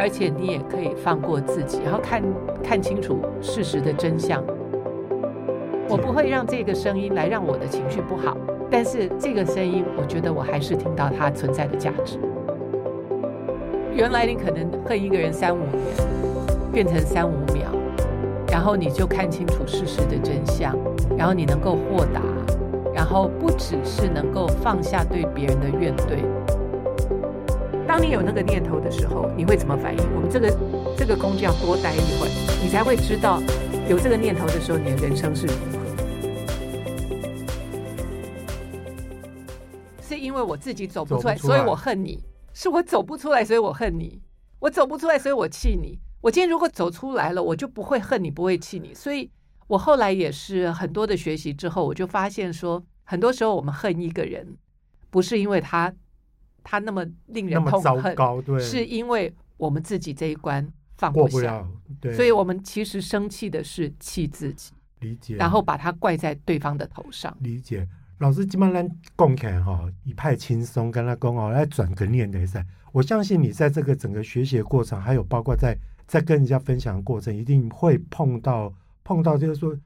而且你也可以放过自己，然后看看清楚事实的真相。我不会让这个声音来让我的情绪不好，但是这个声音，我觉得我还是听到它存在的价值。原来你可能恨一个人三五年，变成三五秒，然后你就看清楚事实的真相，然后你能够豁达，然后不只是能够放下对别人的怨怼。当你有那个念头的时候，你会怎么反应？我们这个这个工具要多待一会儿，你才会知道有这个念头的时候，你的人生是如何。是因为我自己走不出来，出来所以我恨你；是我走不出来，所以我恨你；我走不出来，所以我气你。我今天如果走出来了，我就不会恨你，不会气你。所以我后来也是很多的学习之后，我就发现说，很多时候我们恨一个人，不是因为他。他那么令人痛恨，是因为我们自己这一关放不下，不了，对，所以我们其实生气的是气自己，理解，然后把它怪在对方的头上。理解，老师基本上讲起来哈，一派轻松，跟他讲哦，来转个念的噻。我相信你在这个整个学习的过程，还有包括在在跟人家分享的过程，一定会碰到碰到，就是说，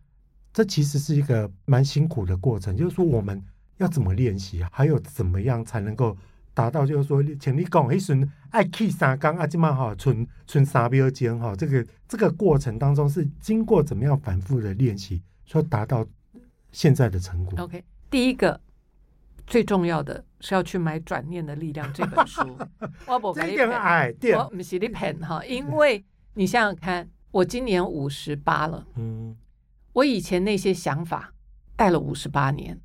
这其实是一个蛮辛苦的过程。就是说，我们要怎么练习，还有怎么样才能够。达到就是说，请你讲，一瞬爱气三缸啊，今嘛哈，存存三秒间哈，这个这个过程当中是经过怎么样反复的练习，说达到现在的成果。OK，第一个最重要的是要去买《转念的力量》这本书。我不买你骗，我不是你骗哈，因为你想想看，我今年五十八了，嗯，我以前那些想法带了五十八年。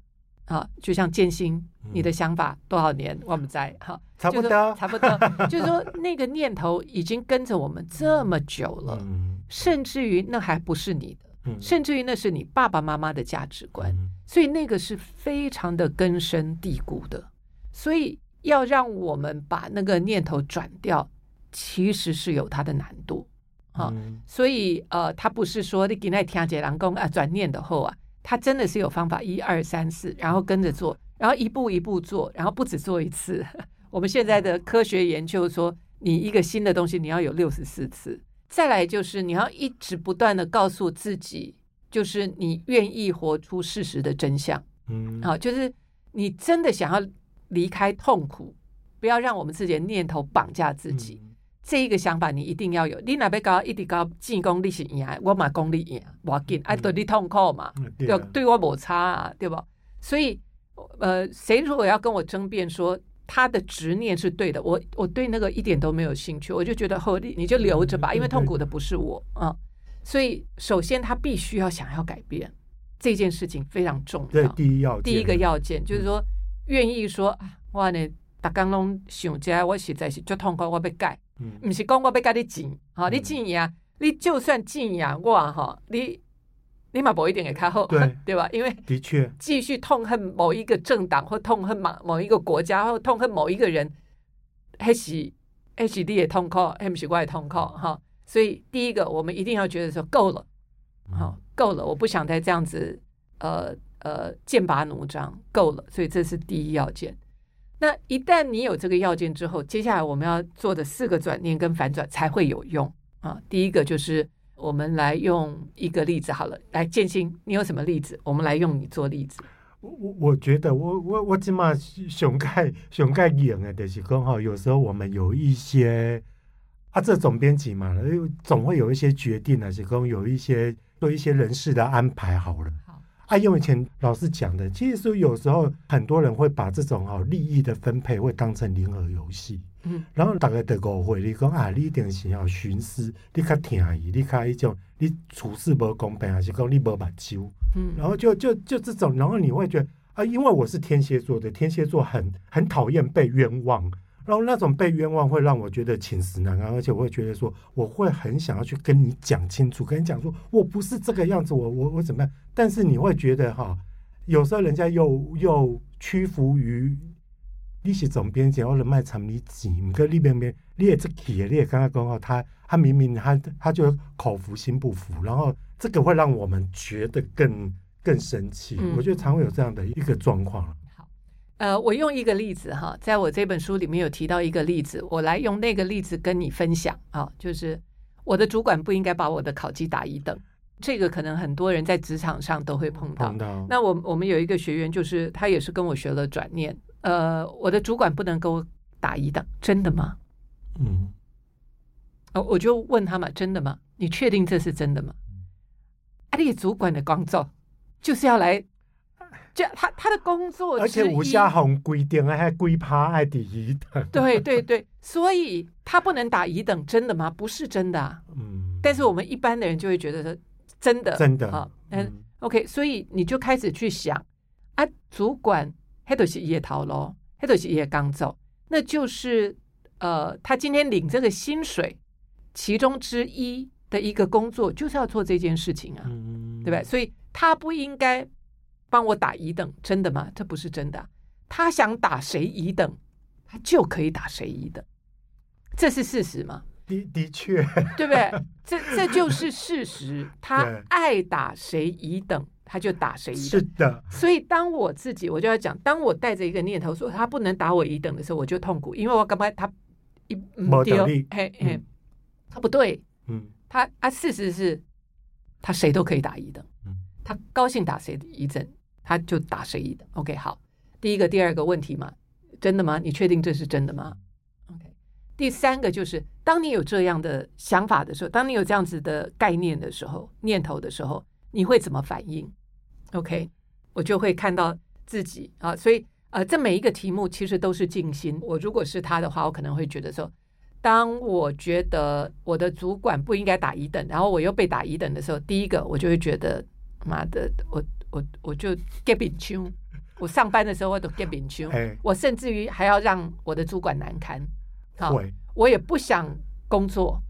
啊，就像建新，你的想法多少年我们在哈，差不多，差不多，就是说那个念头已经跟着我们这么久了，嗯、甚至于那还不是你的，嗯、甚至于那是你爸爸妈妈的价值观，嗯、所以那个是非常的根深蒂固的，所以要让我们把那个念头转掉，其实是有它的难度，啊，嗯、所以呃，他不是说你给那听解郎公啊转念的后啊。他真的是有方法，一二三四，然后跟着做，然后一步一步做，然后不止做一次。我们现在的科学研究说，你一个新的东西，你要有六十四次。再来就是你要一直不断的告诉自己，就是你愿意活出事实的真相。嗯，好，就是你真的想要离开痛苦，不要让我们自己的念头绑架自己。嗯这一个想法你一定要有，你那边搞一直搞进攻力是赢，我嘛功力赢，我紧爱对你痛苦嘛，对、嗯、对我没差啊，对吧？所以，呃，谁如果要跟我争辩说他的执念是对的，我我对那个一点都没有兴趣，我就觉得后你你就留着吧，嗯、因为痛苦的不是我啊、嗯。所以，首先他必须要想要改变这件事情非常重要，第一要件，第一个要件就是说愿意说啊，我呢，大家拢想家，我实在是就痛苦，我要改。不是讲我要跟你争，哈、嗯，你争赢，你就算争赢我哈，你你嘛不一定会较好，对，对吧？因为的确，继续痛恨某一个政党或痛恨某某一个国家或痛恨某一个人，还是还是你也痛苦，还是我也痛苦，哈。所以第一个，我们一定要觉得说够了，好，够了，我不想再这样子，呃呃，剑拔弩张，够了。所以这是第一要件。那一旦你有这个要件之后，接下来我们要做的四个转念跟反转才会有用啊。第一个就是我们来用一个例子好了，来建新，你有什么例子？我们来用你做例子。我我我觉得我我我起码熊盖熊盖赢的就是刚好有时候我们有一些啊，这总编辑嘛，总会有一些决定啊，是说有一些做一些人事的安排好了。啊，因为以前老师讲的，其实有时候很多人会把这种哦利益的分配会当成零和游戏，嗯，然后大家得误会，你讲啊，你一定是要徇私，你较听伊，你较一种，你处事不公平，还是讲你无目睭，嗯，然后就就就这种，然后你会觉得啊，因为我是天蝎座的，天蝎座很很讨厌被冤枉，然然后那种被冤枉会让我觉得寝食难安，而且我会觉得说，我会很想要去跟你讲清楚，跟你讲说我不是这个样子，我我我怎么样？但是你会觉得哈，有时候人家又又屈服于你是总编辑或者卖场你几，你跟里边边你也是气，你也刚刚讲他他明明他他就口服心不服，然后这个会让我们觉得更更生气。嗯、我觉得常会有这样的一个状况。呃，我用一个例子哈，在我这本书里面有提到一个例子，我来用那个例子跟你分享啊，就是我的主管不应该把我的考绩打一等，这个可能很多人在职场上都会碰到。碰到。那我我们有一个学员，就是他也是跟我学了转念，呃，我的主管不能给我打一等，真的吗？嗯。哦，我就问他嘛，真的吗？你确定这是真的吗？啊，你主管的工作就是要来。就他他的工作，而且武侠红规定还规趴还第一等，对对对，所以他不能打一等，真的吗？不是真的啊。嗯，但是我们一般的人就会觉得说真的，真的啊。嗯，OK，所以你就开始去想啊，主管黑头是叶桃咯，黑头是也刚走，那就是呃，他今天领这个薪水其中之一的一个工作，就是要做这件事情啊，嗯、对吧？所以他不应该。帮我打乙等，真的吗？这不是真的啊。他想打谁乙等，他就可以打谁乙等，这是事实吗？的的确，对不对？这这就是事实。他爱打谁乙等，他就打谁乙等。是的。所以当我自己，我就要讲，当我带着一个念头说他不能打我乙等的时候，我就痛苦，因为我刚才他一没丢，嘿嘿，嗯、他不对，嗯，他啊，事实是，他谁都可以打乙等，嗯，他高兴打谁一等。他就打谁一等，OK，好，第一个、第二个问题嘛，真的吗？你确定这是真的吗？OK，第三个就是，当你有这样的想法的时候，当你有这样子的概念的时候、念头的时候，你会怎么反应？OK，我就会看到自己啊，所以呃，这每一个题目其实都是静心。我如果是他的话，我可能会觉得说，当我觉得我的主管不应该打一等，然后我又被打一等的时候，第一个我就会觉得，妈的，我。我我就 get 饼穷，我上班的时候我都 get 饼穷，欸、我甚至于还要让我的主管难堪，好，会我也不想工作，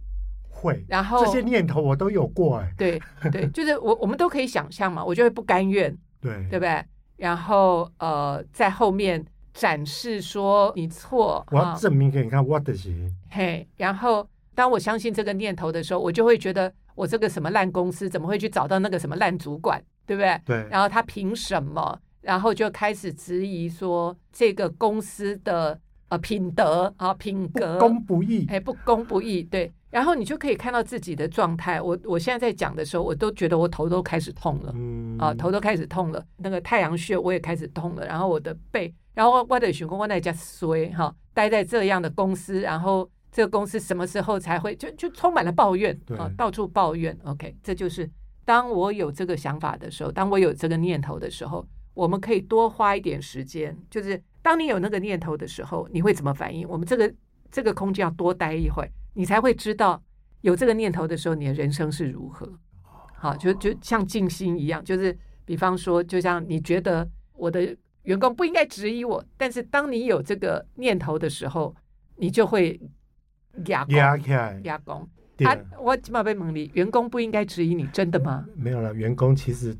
会，然后这些念头我都有过，哎，对对，就是我我们都可以想象嘛，我就会不甘愿，对对不对？然后呃，在后面展示说你错，我要证明给你看我的行，嘿，然后当我相信这个念头的时候，我就会觉得我这个什么烂公司怎么会去找到那个什么烂主管？对不对？对。然后他凭什么？然后就开始质疑说这个公司的呃品德啊品格不公不义，哎不公不义。对。然后你就可以看到自己的状态。我我现在在讲的时候，我都觉得我头都开始痛了，嗯啊头都开始痛了。那个太阳穴我也开始痛了。然后我的背，然后我的选工我在家衰哈，待在这样的公司，然后这个公司什么时候才会就就充满了抱怨啊，到处抱怨。OK，这就是。当我有这个想法的时候，当我有这个念头的时候，我们可以多花一点时间。就是当你有那个念头的时候，你会怎么反应？我们这个这个空间要多待一会儿，你才会知道有这个念头的时候，你的人生是如何。好，就就像静心一样，就是比方说，就像你觉得我的员工不应该质疑我，但是当你有这个念头的时候，你就会压压压工。他、啊，我起码被蒙里，员工不应该质疑你，真的吗？没有了，员工其实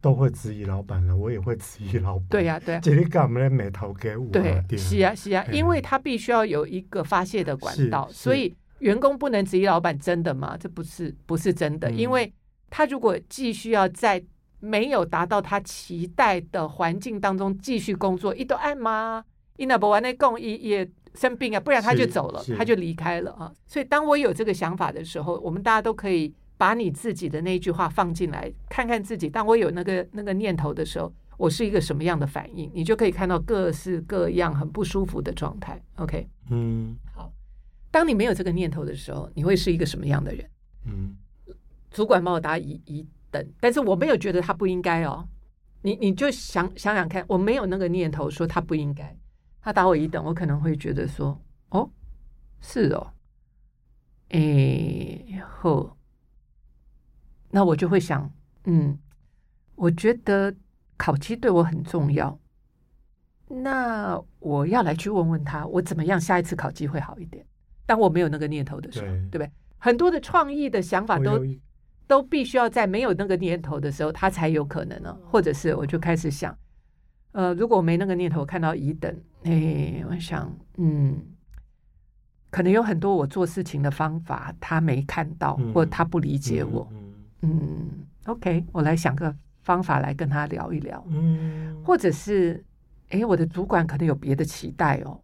都会质疑老板了，我也会质疑老板。对呀、啊，对呀、啊。这里干嘛没投给我？对，是啊，是啊，嗯、因为他必须要有一个发泄的管道，所以员工不能质疑老板，真的吗？这不是，不是真的，嗯、因为他如果继续要在没有达到他期待的环境当中继续工作，一都爱吗？伊那不完那共一也。生病啊，不然他就走了，他就离开了啊。所以当我有这个想法的时候，我们大家都可以把你自己的那句话放进来，看看自己。当我有那个那个念头的时候，我是一个什么样的反应？你就可以看到各式各样很不舒服的状态。OK，嗯，好。当你没有这个念头的时候，你会是一个什么样的人？嗯，主管帮我打一一等，但是我没有觉得他不应该哦。你你就想想想看，我没有那个念头说他不应该。他打我一等，我可能会觉得说：“哦，是哦，哎后，那我就会想，嗯，我觉得考绩对我很重要，那我要来去问问他，我怎么样下一次考机会好一点？当我没有那个念头的时候，对，对不对？很多的创意的想法都都必须要在没有那个念头的时候，他才有可能呢。或者是我就开始想，呃，如果我没那个念头，看到乙等，哎，我想，嗯，可能有很多我做事情的方法他没看到，嗯、或他不理解我。嗯，嗯，嗯，OK，我来想个方法来跟他聊一聊。嗯，或者是，哎，我的主管可能有别的期待哦，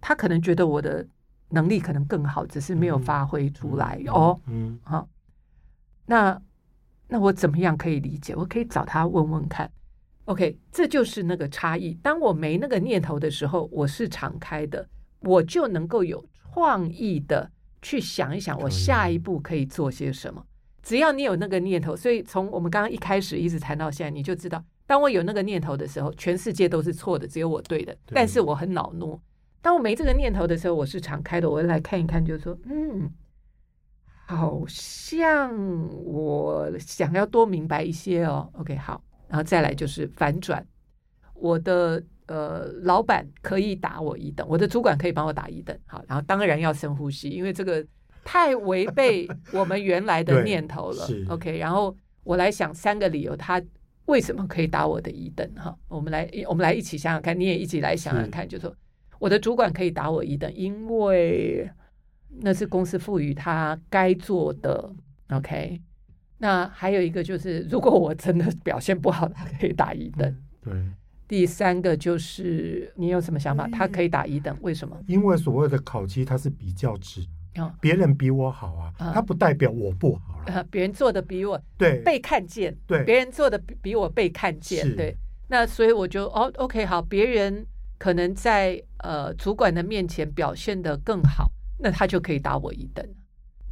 他可能觉得我的。能力可能更好，只是没有发挥出来、嗯、哦。嗯，好、哦，那那我怎么样可以理解？我可以找他问问看。OK，这就是那个差异。当我没那个念头的时候，我是敞开的，我就能够有创意的去想一想，我下一步可以做些什么。只要你有那个念头，所以从我们刚刚一开始一直谈到现在，你就知道，当我有那个念头的时候，全世界都是错的，只有我对的。对，但是我很恼怒。当我没这个念头的时候，我是敞开的，我来看一看，就是说，嗯，好像我想要多明白一些哦。OK，好，然后再来就是反转，我的呃老板可以打我一等，我的主管可以帮我打一等，好，然后当然要深呼吸，因为这个太违背我们原来的念头了。OK，然后我来想三个理由，他为什么可以打我的一等？哈，我们来，我们来一起想想看，你也一起来想想看，就说。我的主管可以打我一等，因为那是公司赋予他该做的。OK，那还有一个就是，如果我真的表现不好，他可以打一等。对。第三个就是，你有什么想法？他可以打一等，为什么？因为所谓的考绩，它是比较值。哦。别人比我好啊，他不代表我不好了。别人做的比我对被看见，对别人做的比我被看见，对。那所以我就哦，OK，好，别人。可能在呃主管的面前表现的更好，那他就可以打我一等。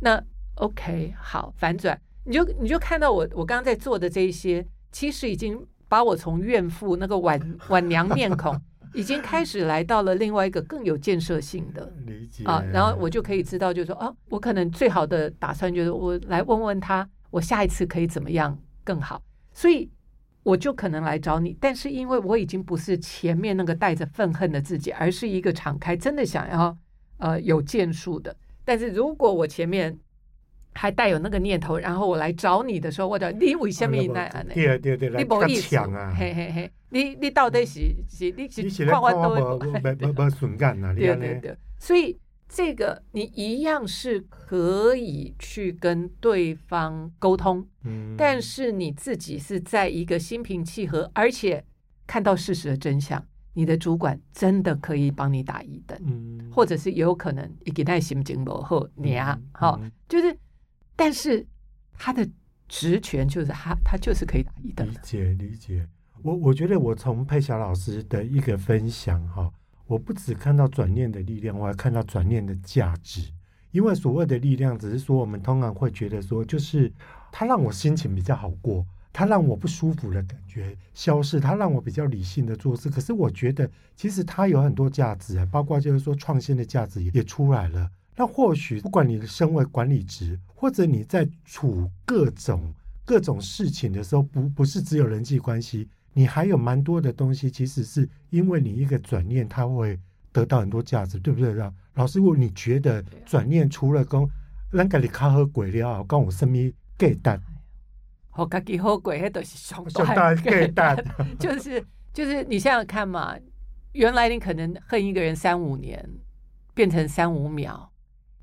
那 OK 好，反转，你就你就看到我我刚刚在做的这一些，其实已经把我从怨妇那个晚 晚娘面孔，已经开始来到了另外一个更有建设性的理解啊。然后我就可以知道，就是说啊，我可能最好的打算就是我来问问他，我下一次可以怎么样更好。所以。我就可能来找你，但是因为我已经不是前面那个带着愤恨的自己，而是一个敞开，真的想要呃有建树的。但是如果我前面还带有那个念头，然后我来找你的时候，我讲你为什么那样呢？对对对，你不意思啊？嘿嘿嘿，你你到底是是你是看我都不不不不顺眼啊？对对对，所以。这个你一样是可以去跟对方沟通，嗯，但是你自己是在一个心平气和，而且看到事实的真相，你的主管真的可以帮你打一等，嗯，或者是有可能一给他心情不好，你啊，好，就是，但是他的职权就是他，他就是可以打一等。理解理解，我我觉得我从佩霞老师的一个分享哈。我不只看到转念的力量，我还看到转念的价值。因为所谓的力量，只是说我们通常会觉得说，就是他让我心情比较好过，他让我不舒服的感觉消失，他让我比较理性的做事。可是我觉得，其实它有很多价值啊，包括就是说创新的价值也出来了。那或许不管你身为管理职，或者你在处各种各种事情的时候，不不是只有人际关系。你还有蛮多的东西，其实是因为你一个转念，它会得到很多价值，对不对？老师，我你觉得转念除了讲让家己较好过了，讲有什么价值？好家己好过，那都是上大价值。就 是就是，你想想看嘛，原来你可能恨一个人三五年，变成三五秒，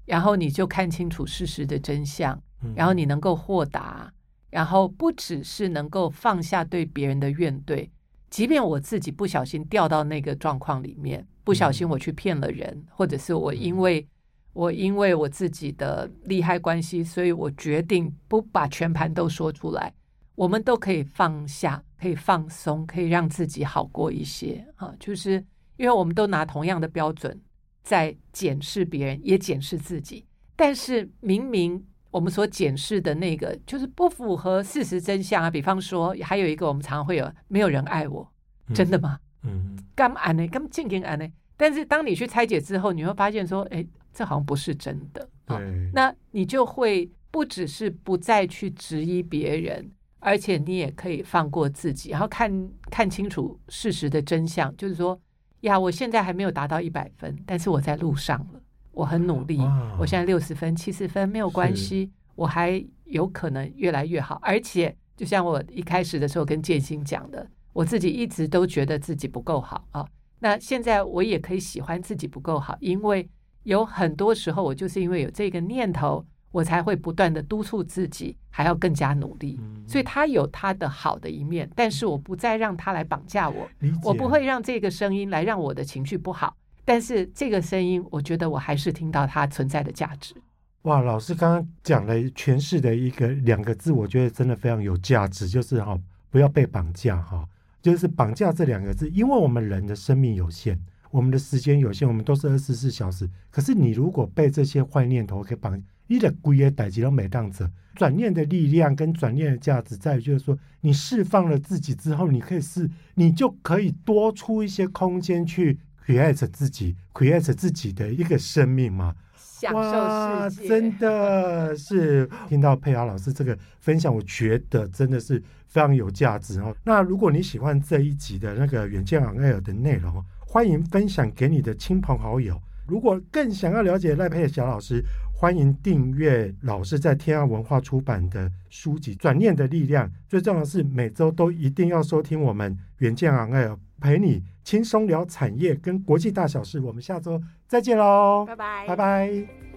然后你就看清楚事实的真相，然后你能够豁达。然后不只是能够放下对别人的怨怼，即便我自己不小心掉到那个状况里面，不小心我去骗了人，或者是我因为我因为我自己的利害关系，所以我决定不把全盘都说出来，我们都可以放下，可以放松，可以让自己好过一些。啊，就是因为我们都拿同样的标准在检视别人，也检视自己，但是明明。我们所检视的那个就是不符合事实真相啊！比方说，还有一个我们常会有没有人爱我，真的吗？嗯，干嘛呢？干嘛？静静安呢？但是当你去拆解之后，你会发现说，哎，这好像不是真的那你就会不只是不再去质疑别人，而且你也可以放过自己，然后看看清楚事实的真相，就是说，呀，我现在还没有达到一百分，但是我在路上了，我很努力。我现在六十分、七十分没有关系，我还有可能越来越好。而且，就像我一开始的时候跟建新讲的，我自己一直都觉得自己不够好啊。那现在我也可以喜欢自己不够好，因为有很多时候我就是因为有这个念头。我才会不断的督促自己，还要更加努力。嗯、所以他有他的好的一面，但是我不再让他来绑架我。我不会让这个声音来让我的情绪不好。但是这个声音，我觉得我还是听到它存在的价值。哇，老师刚刚讲了诠释的一个两个字，我觉得真的非常有价值，就是哈，不要被绑架哈，就是绑架这两个字，因为我们人的生命有限，我们的时间有限，我们都是二十四小时。可是你如果被这些坏念头给绑，你的贵业代志都没当者，转念的力量跟转念的价值在于，就是说，你释放了自己之后，你可以是，你就可以多出一些空间去 create 自己，create 自己的一个生命嘛。享受世界，真的是听到佩雅老师这个分享，我觉得真的是非常有价值哦。那如果你喜欢这一集的那个远见 on air 的内容，欢迎分享给你的亲朋好友。如果更想要了解赖佩霞老师，欢迎订阅老师在天下文化出版的书籍《转念的力量》。最重要的是，每周都一定要收听我们远见 on air，陪你轻松聊产业跟国际大小事。我们下周再见喽，拜拜，拜拜。